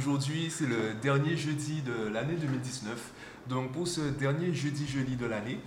Aujourd'hui, c'est le dernier jeudi de l'année 2019. Donc pour ce dernier jeudi-jeudi de l'année,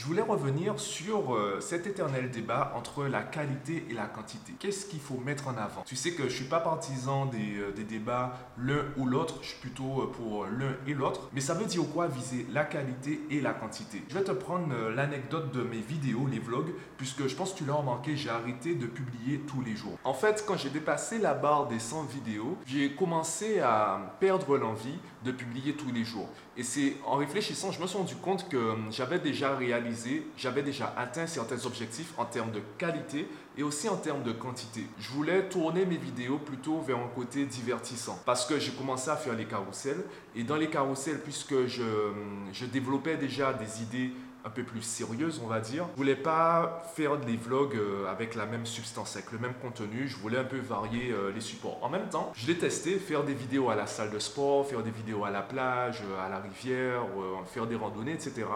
je voulais revenir sur euh, cet éternel débat entre la qualité et la quantité. Qu'est-ce qu'il faut mettre en avant? Tu sais que je ne suis pas partisan des, euh, des débats l'un ou l'autre, je suis plutôt euh, pour l'un et l'autre. Mais ça veut dire quoi viser la qualité et la quantité? Je vais te prendre l'anecdote de mes vidéos, les vlogs, puisque je pense que tu l'as remarqué, j'ai arrêté de publier tous les jours. En fait, quand j'ai dépassé la barre des 100 vidéos, j'ai commencé à perdre l'envie de publier tous les jours. Et c'est en réfléchissant, je me suis rendu compte que j'avais déjà réalisé, j'avais déjà atteint certains objectifs en termes de qualité et aussi en termes de quantité. Je voulais tourner mes vidéos plutôt vers un côté divertissant parce que j'ai commencé à faire les carousels et dans les carousels, puisque je, hum, je développais déjà des idées un peu plus sérieuse, on va dire. Je voulais pas faire des vlogs euh, avec la même substance, avec le même contenu. Je voulais un peu varier euh, les supports. En même temps, je l'ai testé, faire des vidéos à la salle de sport, faire des vidéos à la plage, euh, à la rivière, faire des randonnées, etc.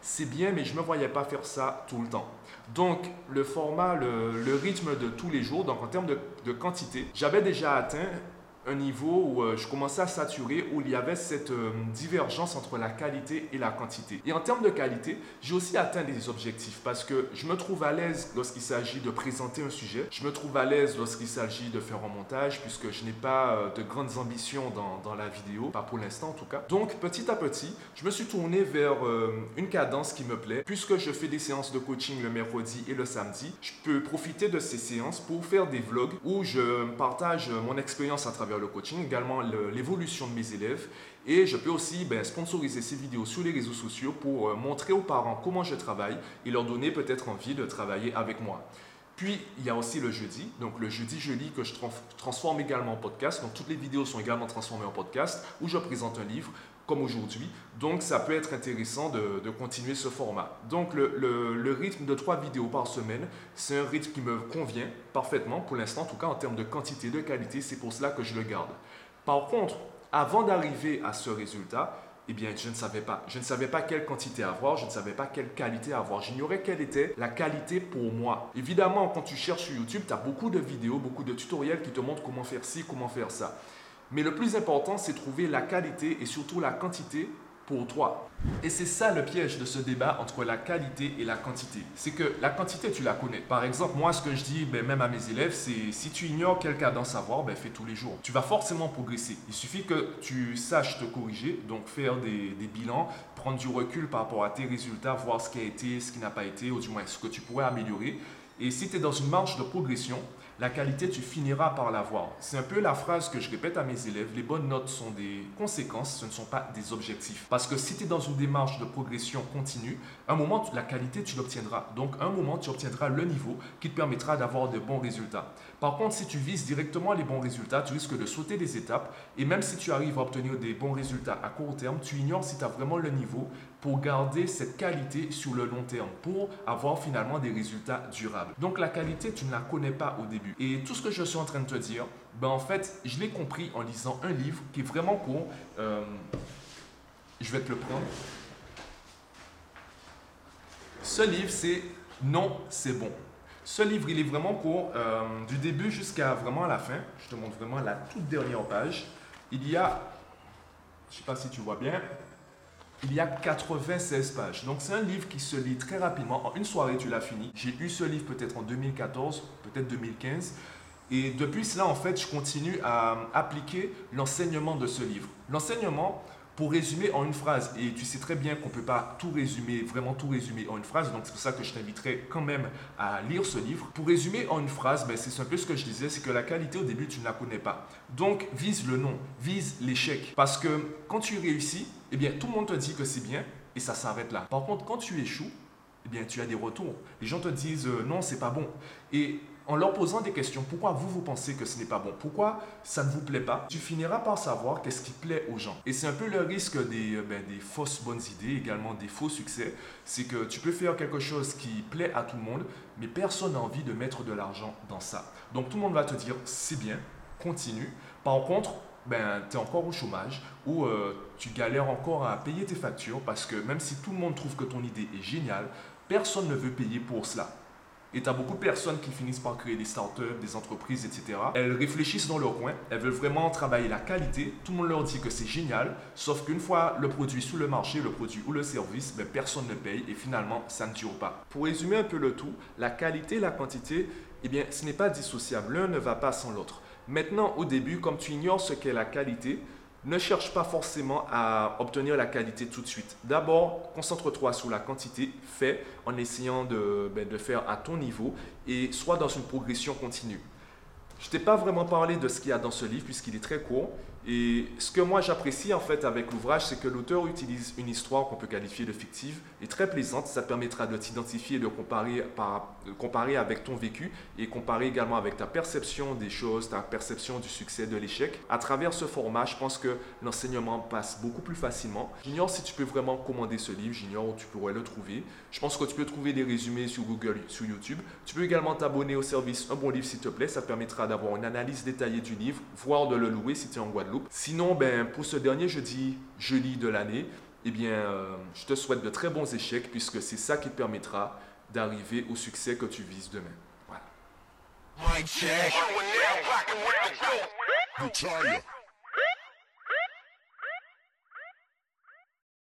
C'est bien, mais je me voyais pas faire ça tout le temps. Donc, le format, le, rythme de tous les jours, donc en termes de, de quantité, j'avais déjà atteint un niveau où euh, je commençais à saturer, où il y avait cette euh, divergence entre la qualité et la quantité. Et en termes de qualité, j'ai aussi atteint des objectifs parce que je me trouve à l'aise lorsqu'il s'agit de présenter un sujet, je me trouve à l'aise lorsqu'il s'agit de faire un montage, puisque je n'ai pas euh, de grandes ambitions dans, dans, la vidéo, pas pour l'instant en tout cas. Donc petit à petit, je me suis tourné vers une cadence qui me plaît. Puisque je fais des séances de coaching le mercredi et le samedi, je peux profiter de ces séances pour faire des vlogs où je partage mon expérience à travers le coaching, également l'évolution de mes élèves. Et je peux aussi ben, sponsoriser ces vidéos sur les réseaux sociaux pour euh, montrer aux parents comment je travaille et leur donner peut-être envie de travailler avec moi. Puis, il y a aussi le jeudi. Donc, le jeudi, je que je transforme également en podcast. Donc, toutes les vidéos sont également transformées en podcast où je présente un livre comme aujourd'hui. Donc, ça peut être intéressant de, continuer ce format. Donc, le, rythme de trois vidéos par semaine, c'est un rythme qui me convient parfaitement, pour l'instant, en tout cas en termes de quantité, de qualité, c'est pour cela que je le garde. Par contre, avant d'arriver à ce résultat, eh bien, je ne savais pas. Je ne savais pas quelle quantité avoir, je ne savais pas quelle qualité avoir. J'ignorais quelle était la qualité pour moi. Évidemment, quand tu cherches sur YouTube, tu as beaucoup de vidéos, beaucoup de tutoriels qui te montrent comment faire ci, comment faire ça. Mais le plus important, c'est trouver la qualité et surtout la quantité pour toi. Et c'est ça le piège de ce débat entre la qualité et la quantité. C'est que la quantité, tu la connais. Par exemple, moi, ce que je dis ben, même à mes élèves, c'est si tu ignores quel cadence savoir, ben, fais tous les jours. Tu vas forcément progresser. Il suffit que tu saches te corriger, donc faire des, des bilans, prendre du recul par rapport à tes résultats, voir ce qui a été, ce qui n'a pas été, ou du moins ce que tu pourrais améliorer. Et si tu es dans une marche de progression, la qualité, tu finiras par l'avoir. C'est un peu la phrase que je répète à mes élèves. Les bonnes notes sont des conséquences, ce ne sont pas des objectifs. Parce que si tu es dans une démarche de progression continue, un moment, la qualité, tu l'obtiendras. Donc, un moment, tu obtiendras le niveau qui te permettra d'avoir de bons résultats. Par contre, si tu vises directement les bons résultats, tu risques de sauter des étapes. Et même si tu arrives à obtenir des bons résultats à court terme, tu ignores si tu as vraiment le niveau pour garder cette qualité sur le long terme, pour avoir finalement des résultats durables. Donc, la qualité, tu ne la connais pas au début. Et tout ce que je suis en train de te dire, ben en fait, je l'ai compris en lisant un livre qui est vraiment court. Euh, je vais te le prendre. Ce livre, c'est Non, c'est bon. Ce livre, il est vraiment court, euh, du début jusqu'à vraiment la fin. Je te montre vraiment la toute dernière page. Il y a, je ne sais pas si tu vois bien, il y a 96 pages. Donc c'est un livre qui se lit très rapidement. En une soirée, tu l'as fini. J'ai eu ce livre peut-être en 2014, peut-être 2015. Et depuis cela, en fait, je continue à appliquer l'enseignement de ce livre. L'enseignement, pour résumer en une phrase, et tu sais très bien qu'on ne peut pas tout résumer, vraiment tout résumer en une phrase, donc c'est pour ça que je t'inviterai quand même à lire ce livre. Pour résumer en une phrase, ben, c'est un peu ce que je disais, c'est que la qualité au début, tu ne la connais pas. Donc vise le non, vise l'échec. Parce que quand tu réussis, eh bien tout le monde te dit que c'est bien et ça s'arrête là. Par contre, quand tu échoues, eh bien tu as des retours. Les gens te disent euh, non, c'est pas bon. Et en leur posant des questions, pourquoi vous, vous pensez que ce n'est pas bon? Pourquoi ça ne vous plaît pas? Tu finiras par savoir qu'est-ce qui plaît aux gens. Et c'est un peu le risque des, euh, ben, des fausses bonnes idées, également des faux succès. C'est que tu peux faire quelque chose qui plaît à tout le monde, mais personne n'a envie de mettre de l'argent dans ça. Donc tout le monde va te dire, c'est bien, continue. Par contre, ben, tu es encore au chômage ou euh, tu galères encore à payer tes factures parce que même si tout le monde trouve que ton idée est géniale, personne ne veut payer pour cela. Et tu as beaucoup de personnes qui finissent par créer des startups, des entreprises, etc. Elles réfléchissent dans leur coin, elles veulent vraiment travailler la qualité. Tout le monde leur dit que c'est génial, sauf qu'une fois le produit sous le marché, le produit ou le service, ben, personne ne paye et finalement, ça ne dure pas. Pour résumer un peu le tout, la qualité et la quantité, eh bien, ce n'est pas dissociable. L'un ne va pas sans l'autre. Maintenant, au début, comme tu ignores ce qu'est la qualité, ne cherche pas forcément à obtenir la qualité tout de suite. D'abord, concentre-toi sur la quantité, fais en essayant de, ben, de, faire à ton niveau et sois dans une progression continue. Je t'ai pas vraiment parlé de ce qu'il y a dans ce livre puisqu'il est très court. Et ce que moi j'apprécie en fait avec l'ouvrage, c'est que l'auteur utilise une histoire qu'on peut qualifier de fictive et très plaisante. Ça permettra de t'identifier et de comparer, par, comparer avec ton vécu et comparer également avec ta perception des choses, ta perception du succès, de l'échec. À travers ce format, je pense que l'enseignement passe beaucoup plus facilement. J'ignore si tu peux vraiment commander ce livre, j'ignore où tu pourrais le trouver. Je pense que tu peux trouver des résumés sur Google, sur YouTube. Tu peux également t'abonner au service Un bon livre s'il te plaît, ça permettra d'avoir une analyse détaillée du livre, voire de le louer si tu es en Guadeloupe. Sinon, ben, pour ce dernier jeudi, jeudi de l'année, eh bien, euh, je te souhaite de très bons échecs puisque c'est ça qui te permettra d'arriver au succès que tu vises demain. Voilà.